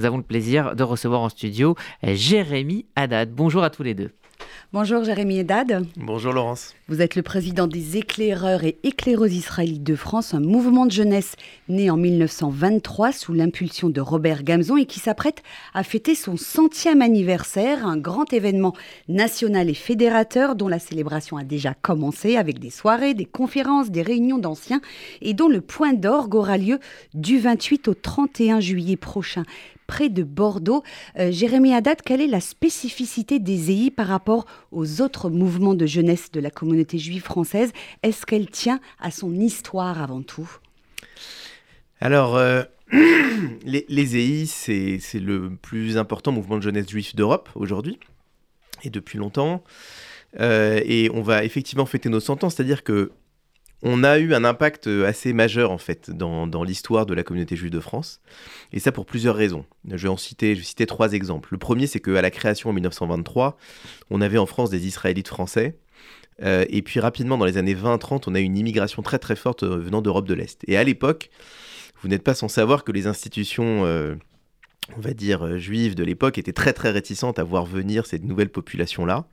nous avons le plaisir de recevoir en studio Jérémy Haddad. Bonjour à tous les deux. Bonjour Jérémy Haddad. Bonjour Laurence. Vous êtes le président des éclaireurs et éclaireuses israélites de France, un mouvement de jeunesse né en 1923 sous l'impulsion de Robert Gamzon et qui s'apprête à fêter son centième anniversaire, un grand événement national et fédérateur dont la célébration a déjà commencé avec des soirées, des conférences, des réunions d'anciens et dont le point d'orgue aura lieu du 28 au 31 juillet prochain près de Bordeaux. Euh, Jérémy Haddad, quelle est la spécificité des EI par rapport aux autres mouvements de jeunesse de la communauté juive française? Est-ce qu'elle tient à son histoire avant tout? Alors, euh, les, EI, c'est le plus important mouvement de jeunesse juif d'Europe aujourd'hui, et depuis longtemps. Euh, et on va effectivement fêter nos 100 ans, c'est-à-dire que on a eu un impact euh, assez majeur en fait dans, l'histoire de la communauté juive de France, et ça pour plusieurs raisons. Je vais en citer, trois exemples. Le premier, c'est qu'à la création en 1923, on avait en France des Israélites français, euh, et puis rapidement dans les années 20-30, on a eu une immigration très très forte euh, venant d'Europe de l'Est. Et à l'époque, vous n'êtes pas sans savoir que les institutions on va dire, juives de l'époque étaient très très réticentes à voir venir cette nouvelle population-là.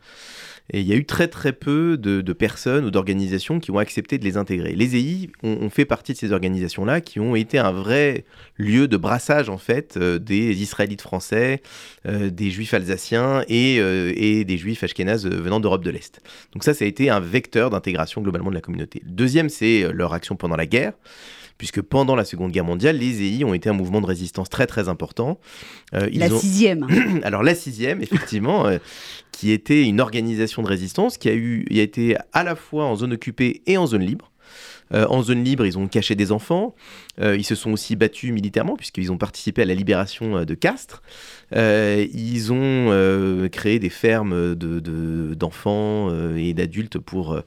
Et il y a eu très très peu de, personnes ou d'organisations qui ont accepté de les intégrer. Les EI ont, fait partie de ces organisations-là qui ont été un vrai lieu de brassage en fait euh, des Israélites français, euh, des Juifs alsaciens et, euh, des Juifs ashkénazes venant d'Europe de l'Est. Donc ça, ça a été un vecteur d'intégration globalement de la communauté. Deuxième, c'est leur action pendant la guerre puisque pendant la Seconde Guerre mondiale, les EI ont été un mouvement de résistance très très important. la sixième. Alors la sixième, effectivement, qui était une organisation de résistance qui a, eu, a été à la fois en zone occupée et en zone libre. Euh, en zone libre, ils ont caché des enfants. Euh, ils se sont aussi battus militairement, puisqu'ils ont participé à la libération euh, de Castres. ils ont créé des fermes d'enfants de, et d'adultes pour,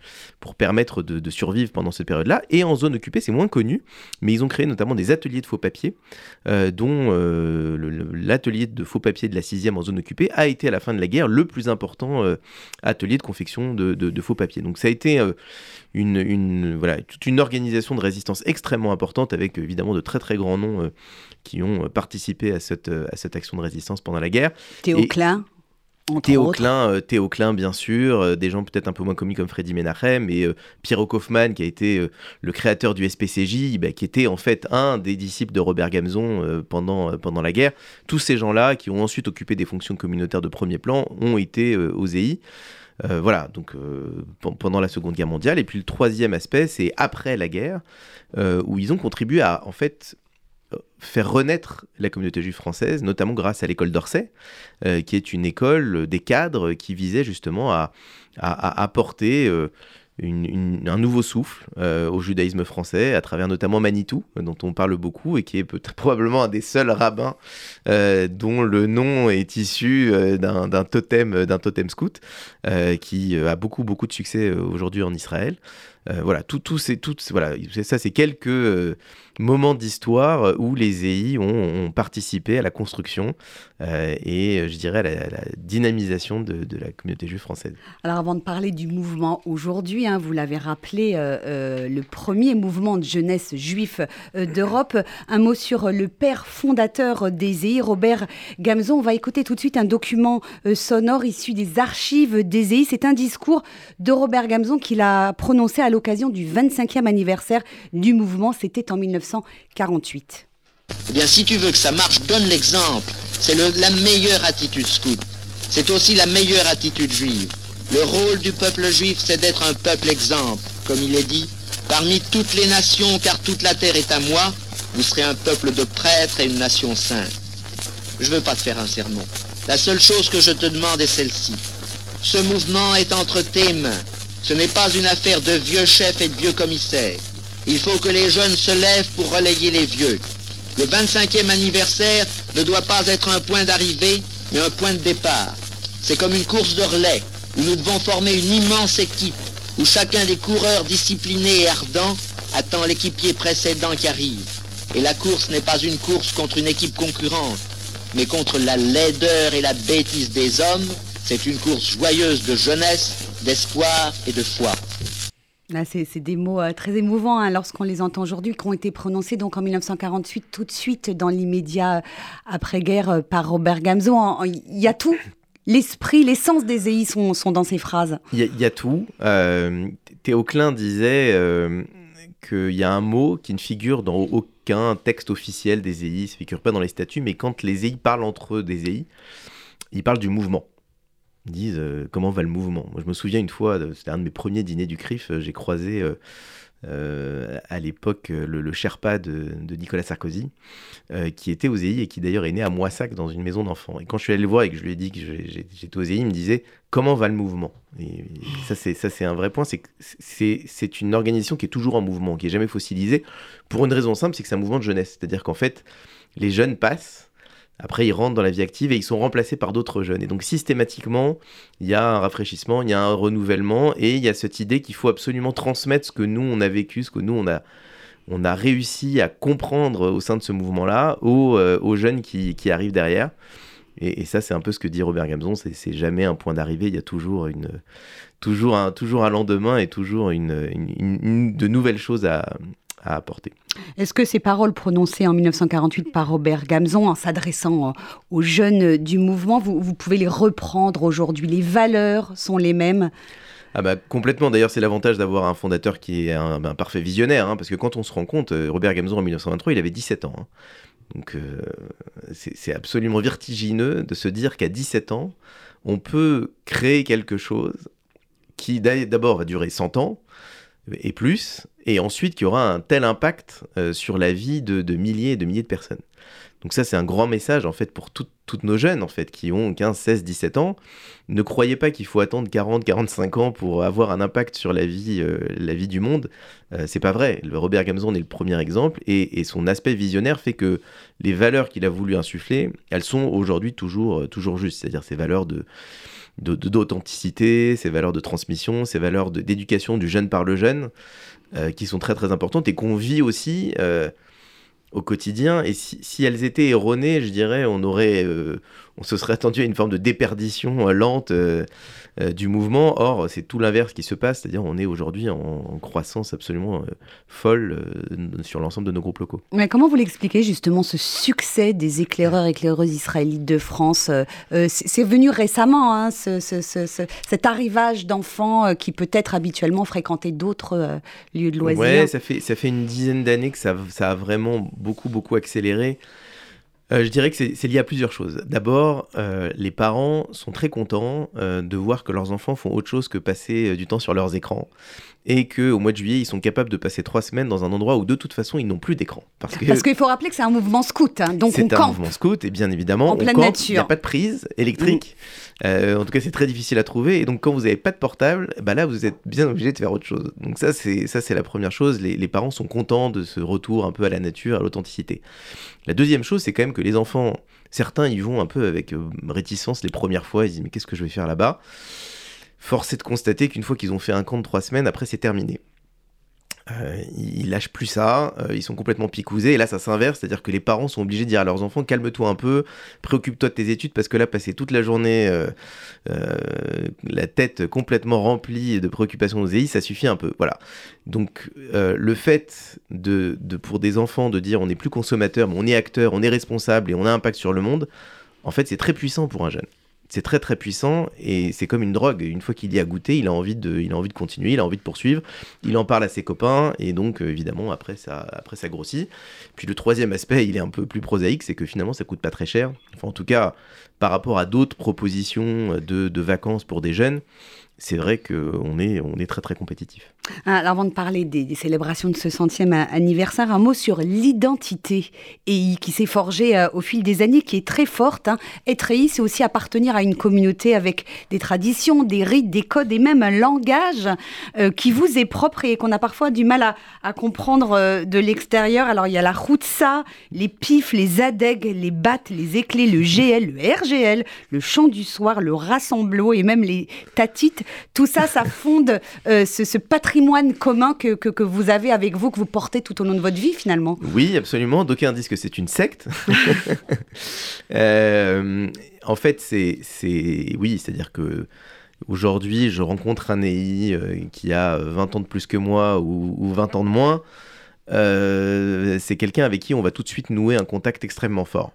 permettre de, survivre pendant cette période-là. Et en zone occupée, c'est moins connu, mais ils ont créé notamment des ateliers de faux papiers, dont l'atelier de faux papiers de la 6e en zone occupée a été à la fin de la guerre le plus important atelier de confection de, faux papiers. Donc ça a été une, voilà, toute une organisation de résistance extrêmement importante avec évidemment de très très grands noms euh, qui ont participé à cette, à cette action de résistance pendant la guerre. Théo Klein Théo Klein, euh, Théo Klein, bien sûr, euh, des gens peut-être un peu moins connus comme Freddy Menachem, et Pierre Kaufmann, qui a été le créateur du SPCJ, bah, qui était en fait un des disciples de Robert Gamzon pendant, pendant la guerre. Tous ces gens-là, qui ont ensuite occupé des fonctions communautaires de premier plan, ont été aux EI. Euh, voilà, donc euh, pendant la Seconde Guerre mondiale. Et puis le troisième aspect, c'est après la guerre, euh, où ils ont contribué à, en fait, faire renaître la communauté juive française, notamment grâce à l'école d'Orsay, qui est une école des cadres qui visait justement à, à apporter un nouveau souffle euh, au judaïsme français, à travers notamment Manitou, dont on parle beaucoup, et qui est probablement un des seuls rabbins euh, dont le nom est issu euh, d'un totem, totem scout, qui a beaucoup, beaucoup de succès aujourd'hui en Israël. Voilà, tout, tout, tout, voilà, ça, c'est quelques moment d'histoire où les EI ont, participé à la construction euh, et je dirais à la, dynamisation de, la communauté juive française. Alors avant de parler du mouvement aujourd'hui, hein, vous l'avez rappelé, euh, euh, le premier mouvement de jeunesse juif d'Europe, un mot sur le père fondateur des EI, Robert Gamzon. On va écouter tout de suite un document sonore issu des archives des EI. C'est un discours de Robert Gamzon qu'il a prononcé à l'occasion du 25e anniversaire du mouvement. C'était en 1900. 1948. Eh bien, si tu veux que ça marche, donne l'exemple. C'est la meilleure attitude scout. C'est aussi la meilleure attitude juive. Le rôle du peuple juif, c'est d'être un peuple exemple. Comme il est dit, parmi toutes les nations, car toute la terre est à moi, vous serez un peuple de prêtres et une nation sainte. Je ne veux pas te faire un sermon. La seule chose que je te demande est celle-ci. Ce mouvement est entre tes mains. Ce n'est pas une affaire de vieux chefs et de vieux commissaires. Il faut que les jeunes se lèvent pour relayer les vieux. Le 25e anniversaire ne doit pas être un point d'arrivée, mais un point de départ. C'est comme une course de relais, où nous devons former une immense équipe, où chacun des coureurs disciplinés et ardents attend l'équipier précédent qui arrive. Et la course n'est pas une course contre une équipe concurrente, mais contre la laideur et la bêtise des hommes. C'est une course joyeuse de jeunesse, d'espoir et de foi. Ah, c'est des mots euh, très émouvants hein, lorsqu'on les entend aujourd'hui, qui ont été prononcés donc en 1948, tout de suite dans l'immédiat euh, après-guerre euh, par Robert Gamzo. Il y a tout. L'esprit, l'essence des EI sont, sont, dans ces phrases. Il y, a tout. Théo Klein disait qu'il y a un mot qui ne figure dans aucun texte officiel des EI, ne figure pas dans les statuts, mais quand les EI parlent entre eux des EI, ils parlent du mouvement disent euh, comment va le mouvement. Moi, je me souviens une fois, c'était un de mes premiers dîners du CRIF, euh, j'ai croisé euh, à l'époque le, Sherpa de, Nicolas Sarkozy, qui était aux EI et qui d'ailleurs est né à Moissac dans une maison d'enfants. Et quand je suis allé le voir et que je lui ai dit que j'étais aux EI, il me disait comment va le mouvement? Ça, c'est un vrai point, c'est c'est une organisation qui est toujours en mouvement, qui est jamais fossilisée, pour une raison simple, c'est que c'est un mouvement de jeunesse. C'est-à-dire qu'en fait, les jeunes passent après, ils rentrent dans la vie active et ils sont remplacés par d'autres jeunes. Et donc, systématiquement, il y a un rafraîchissement, il y a un renouvellement et il y a cette idée qu'il faut absolument transmettre ce que nous, on a vécu, ce que nous, on a, on a réussi à comprendre au sein de ce mouvement-là aux, euh, aux, jeunes qui, qui, arrivent derrière. Et, ça, c'est un peu ce que dit Robert Gamzon, c'est jamais un point d'arrivée, il y a toujours, une, toujours, un, toujours un lendemain et toujours une, une, de nouvelles choses à, à apporter. Est-ce que ces paroles prononcées en 1948 par Robert Gamzon en s'adressant aux jeunes du mouvement, vous, pouvez les reprendre aujourd'hui? Les valeurs sont les mêmes? Ah bah complètement. D'ailleurs, c'est l'avantage d'avoir un fondateur qui est un, parfait visionnaire, hein, parce que quand on se rend compte, euh, Robert Gamzon en 1923, il avait 17 ans. Hein. Donc euh, c'est absolument vertigineux de se dire qu'à 17 ans, on peut créer quelque chose qui d'abord va durer 100 ans, et plus, et ensuite qui aura un tel impact euh, sur la vie de, milliers et de milliers de personnes. Donc ça, c'est un grand message en fait pour toutes nos jeunes en fait qui ont 15, 16, 17 ans. Ne croyez pas qu'il faut attendre 40, 45 ans pour avoir un impact sur la vie, euh, la vie du monde. Euh, c'est pas vrai. Robert Gamzon est le premier exemple et, son aspect visionnaire fait que les valeurs qu'il a voulu insuffler, elles sont aujourd'hui toujours, toujours justes. C'est-à-dire ces valeurs de d'authenticité, ces valeurs de transmission, ces valeurs d'éducation du jeune par le jeune, euh, qui sont très très importantes et qu'on vit aussi euh, au quotidien. Et si, elles étaient erronées, je dirais, on aurait, euh, on se serait attendu à une forme de déperdition lente euh, du mouvement. Or, c'est tout l'inverse qui se passe, c'est-à-dire on est aujourd'hui en, croissance absolument euh, folle euh, sur l'ensemble de nos groupes locaux. Mais comment vous l'expliquez justement ce succès des éclaireurs éclaireuses israélites de France C'est venu récemment, hein, cet arrivage d'enfants qui peut-être habituellement fréquentaient d'autres lieux de loisirs? Ouais, ça fait, ça fait une dizaine d'années que ça, ça a vraiment beaucoup, beaucoup accéléré. Euh, je dirais que c'est lié à plusieurs choses. D'abord, euh, les parents sont très contents euh, de voir que leurs enfants font autre chose que passer du temps sur leurs écrans et qu'au mois de juillet, ils sont capables de passer trois semaines dans un endroit où de toute façon, ils n'ont plus d'écran. Parce qu'il faut rappeler que c'est un mouvement scout, hein, donc C'est un mouvement scout, et bien évidemment, en pleine nature. il n'y a pas de prise électrique. En tout cas, c'est très difficile à trouver. Et donc, quand vous n'avez pas de portable, bah là, vous êtes bien obligé de faire autre chose. Donc ça, c'est ça, c'est la première chose. Les, les, parents sont contents de ce retour un peu à la nature, à l'authenticité. La deuxième chose, c'est quand même que les enfants, certains y vont un peu avec euh, réticence les premières fois, ils disent mais qu'est-ce que je vais faire là-bas? Force est de constater qu'une fois qu'ils ont fait un camp de trois semaines, après c'est terminé. Euh, ils lâchent plus ça, euh, ils sont complètement picousés, et là ça s'inverse, c'est-à-dire que les parents sont obligés de dire à leurs enfants calme-toi un peu, préoccupe-toi de tes études, parce que là, passer toute la journée euh, la tête complètement remplie de préoccupations aux ça suffit un peu. Voilà. Donc le fait de, pour des enfants de dire on n'est plus consommateur, mais on est acteur, on est responsable et on a un impact sur le monde, en fait c'est très puissant pour un jeune c'est très très puissant et c'est comme une drogue. Une fois qu'il y a goûté, il a envie de, il a envie de continuer, il a envie de poursuivre. Il en parle à ses copains et donc euh, évidemment après ça, après ça grossit. Puis le troisième aspect, il est un peu plus prosaïque, c'est que finalement ça coûte pas très cher. Enfin en tout cas par rapport à d'autres propositions de, vacances pour des jeunes, c'est vrai qu'on est, on est très très compétitif. Ah, alors avant de parler des, célébrations de ce centième anniversaire, un mot sur l'identité EI qui s'est forgée euh, au fil des années, qui est très forte. Hein. Être EI, c'est aussi appartenir à une communauté avec des traditions, des rites, des codes et même un langage euh, qui vous est propre et qu'on a parfois du mal à, comprendre euh, de l'extérieur. Alors il y a la routsa, les pifs, les adegs, les battes, les éclés, le GL, le RGL, le chant du soir, le rassemblo et même les tatites. Tout ça, ça fonde euh, ce, patrimoine commun que, que, vous avez avec vous, que vous portez tout au long de votre vie finalement. Oui, absolument. D'aucuns disent que c'est une secte. euh, en fait, c'est, oui, c'est-à-dire que Aujourd'hui, je rencontre un EI qui a 20 ans de plus que moi ou, ou 20 ans de moins. c'est quelqu'un avec qui on va tout de suite nouer un contact extrêmement fort.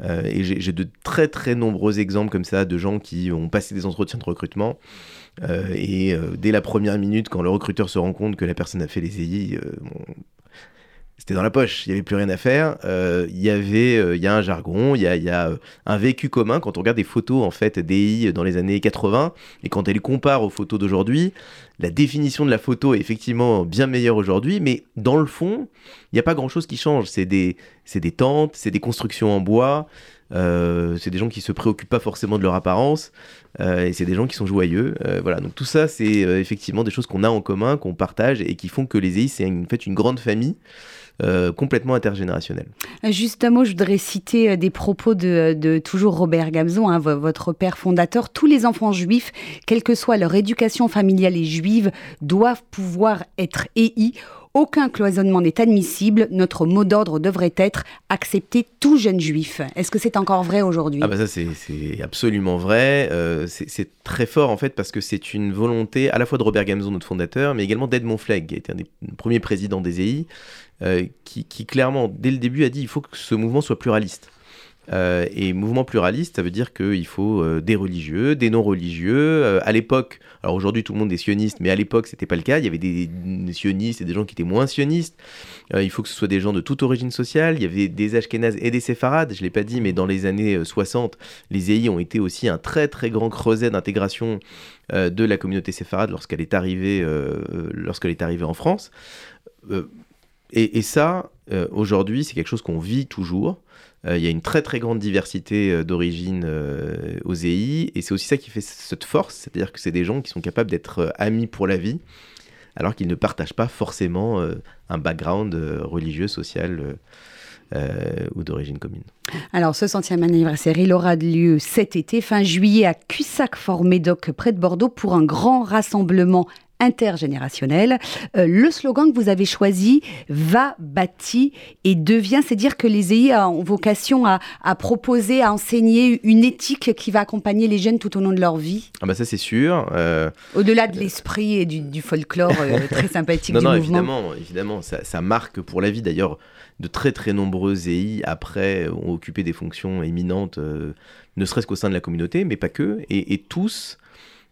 Euh, et j'ai de très très nombreux exemples comme ça de gens qui ont passé des entretiens de recrutement. Euh, et euh, dès la première minute, quand le recruteur se rend compte que la personne a fait les EI, c'était dans la poche, il n'y avait plus rien à faire. Euh, il y avait, euh, il y a un jargon, il y a, y a, euh, un vécu commun. Quand on regarde des photos en fait d'EI dans les années 80 et quand elle compare aux photos d'aujourd'hui, la définition de la photo est effectivement bien meilleure aujourd'hui, mais dans le fond, il n'y a pas grand-chose qui change. C'est des, c'est des tentes, c'est des constructions en bois. C'est des gens qui se préoccupent pas forcément de leur apparence et c'est des gens qui sont joyeux. voilà, donc tout ça, c'est effectivement des choses qu'on a en commun, qu'on partage et qui font que les EI, c'est en fait une grande famille. Euh, complètement intergénérationnel. Juste un mot, je voudrais citer euh, des propos de, toujours Robert Gamzon, hein, votre père fondateur. Tous les enfants juifs, quelle que soit leur éducation familiale et juive, doivent pouvoir être EI aucun cloisonnement n'est admissible. Notre mot d'ordre devrait être accepter tout jeune juif. Est-ce que c'est encore vrai aujourd'hui? Ah bah ça c'est absolument vrai. Euh, c'est très fort en fait parce que c'est une volonté à la fois de Robert Gamzon, notre fondateur, mais également d'Edmond Flegg, qui a été un des premiers présidents des EI, euh, qui, clairement, dès le début, a dit il faut que ce mouvement soit pluraliste. Euh, et mouvement pluraliste, ça veut dire qu'il faut euh, des religieux, des non-religieux. à l'époque, alors aujourd'hui tout le monde est sioniste, mais à l'époque c'était pas le cas. Il y avait des, sionistes et des gens qui étaient moins sionistes. il faut que ce soit des gens de toute origine sociale. Il y avait des Ashkénazes et des séfarades. Je l'ai pas dit, mais dans les années 60, les EI ont été aussi un très très grand creuset d'intégration de la communauté séfarade lorsqu'elle est arrivée, lorsqu'elle est arrivée en France. Et, ça, euh, aujourd'hui, c'est quelque chose qu'on vit toujours. Euh, il y a une très très grande diversité euh, d'origine aux EI, et c'est aussi ça qui fait cette force, c'est-à-dire que c'est des gens qui sont capables d'être amis pour la vie, alors qu'ils ne partagent pas forcément un background religieux, social. Ou d'origine commune. Alors, ce centième anniversaire, il aura lieu cet été, fin juillet, à Cussac-Fort-Médoc, près de Bordeaux, pour un grand rassemblement intergénérationnel. Euh, le slogan que vous avez choisi, va, bâti et devient, c'est dire que les EI ont vocation à, proposer, à enseigner une éthique qui va accompagner les jeunes tout au long de leur vie. Ah bah ça c'est sûr. Euh, Au-delà de l'esprit et du, folklore euh, très sympathique non, du non, mouvement. Évidemment, évidemment ça, ça marque pour la vie d'ailleurs de très très nombreux EI après ont occupé des fonctions éminentes, ne serait-ce qu'au sein de la communauté, mais pas que, et, tous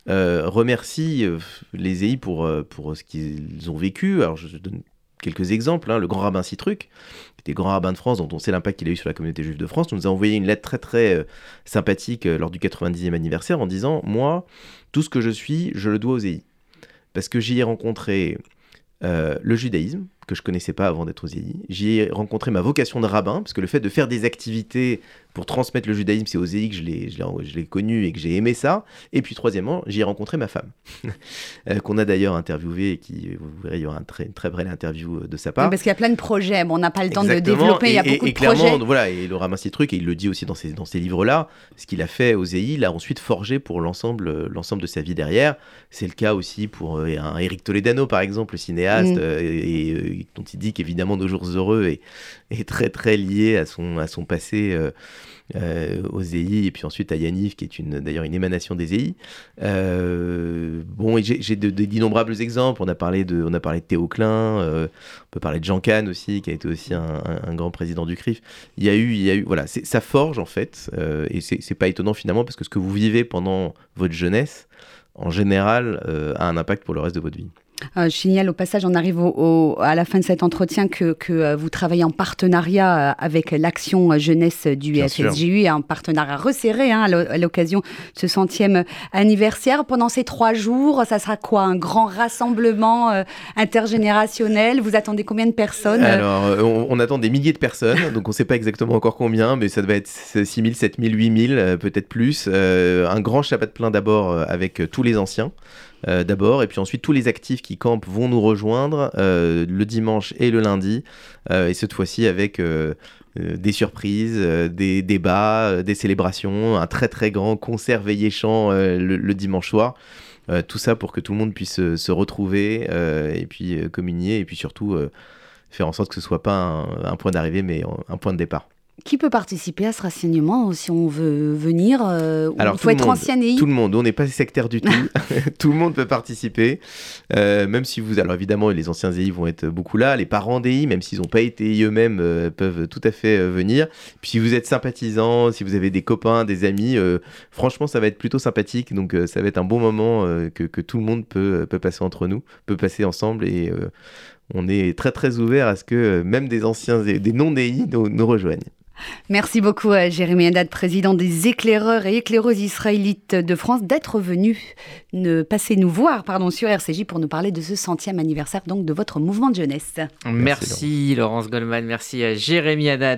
euh, remercie euh, les EI pour, euh, pour ce qu'ils ont vécu. Alors, je donne quelques exemples. Hein. Le grand rabbin Citruc, qui était grand rabbin de France, dont on sait l'impact qu'il a eu sur la communauté juive de France, nous a envoyé une lettre très très sympathique lors du 90e anniversaire en disant Moi, tout ce que je suis, je le dois aux EI. Parce que j'y ai rencontré le judaïsme, que je connaissais pas avant d'être aux EI. J'y ai rencontré ma vocation de rabbin, parce que le fait de faire des activités pour transmettre le judaïsme, c'est aux EI que je l'ai connu et que j'ai aimé ça. Et puis troisièmement, j'y ai rencontré ma femme, euh, qu'on a d'ailleurs interviewé et qui, vous verrez, il y aura un très, une très belle interview euh, de sa part. parce qu'il y a plein de projets, bon, on n'a pas le temps de développer, il y a beaucoup de clairement, projets. Voilà, et Laura Mincy Truc, et il le dit aussi dans ses, dans livres-là, ce qu'il a fait aux EI, il a ensuite forgé pour l'ensemble l'ensemble de sa vie derrière. C'est le cas aussi pour euh, un Eric Toledano, par exemple, le cinéaste, mm. et, dont il dit qu'évidemment nos jours heureux est, est, très très lié à son, à son passé euh, euh, aux EI et puis ensuite à Yaniv qui est une d'ailleurs une émanation des EI. Euh, bon, j'ai d'innombrables exemples. On a parlé de, on a parlé de Théo Klein, on peut parler de Jean Kahn aussi qui a été aussi un, grand président du CRIF. Il y a eu, il y a eu, voilà, ça forge en fait et c'est pas étonnant finalement parce que ce que vous vivez pendant votre jeunesse en général a un impact pour le reste de votre vie. Euh, je signale au passage, on arrive à la fin de cet entretien que, euh, vous travaillez en partenariat euh, avec l'action jeunesse du FSJU un partenariat resserré hein, à l'occasion de ce centième anniversaire. Pendant ces trois jours, ça sera quoi? Un grand rassemblement intergénérationnel? Vous attendez combien de personnes? Alors, on, attend des milliers de personnes, donc on ne sait pas exactement encore combien, mais ça devait être 6 000, 7 000, 8 000, peut-être plus. un grand chapat plein d'abord avec tous les anciens. Euh, d'abord, et puis ensuite tous les actifs qui campent vont nous rejoindre euh, le dimanche et le lundi, euh, et cette fois-ci avec des surprises, des débats, des célébrations, un très très grand concert veillé chant le, dimanche soir. tout ça pour que tout le monde puisse se retrouver et puis communier et puis surtout faire en sorte que ce soit pas un point d'arrivée mais un point de départ. Qui peut participer à ce rassemblement si on veut venir euh, Alors, Il faut être ancien EI Tout le monde, on n'est pas sectaire du tout. tout le monde peut participer. Euh, même si vous. Alors évidemment, les anciens EI vont être beaucoup là. Les parents d'EI, même s'ils n'ont pas été eux-mêmes, euh, peuvent tout à fait euh, venir. Puis si vous êtes sympathisant, si vous avez des copains, des amis, franchement, ça va être plutôt sympathique. Donc ça va être un bon moment que, que tout le monde peut, peut passer entre nous, peut passer ensemble. Et on est très très ouvert à ce que même des anciens, des nous, nous rejoignent. Merci beaucoup à Jérémy Haddad, président des éclaireurs et éclaireuses israélites de France, d'être venu ne, passer nous voir pardon, sur RCJ pour nous parler de ce centième anniversaire donc de votre mouvement de jeunesse. Merci, Laurence Goldman, merci à Jérémy Haddad.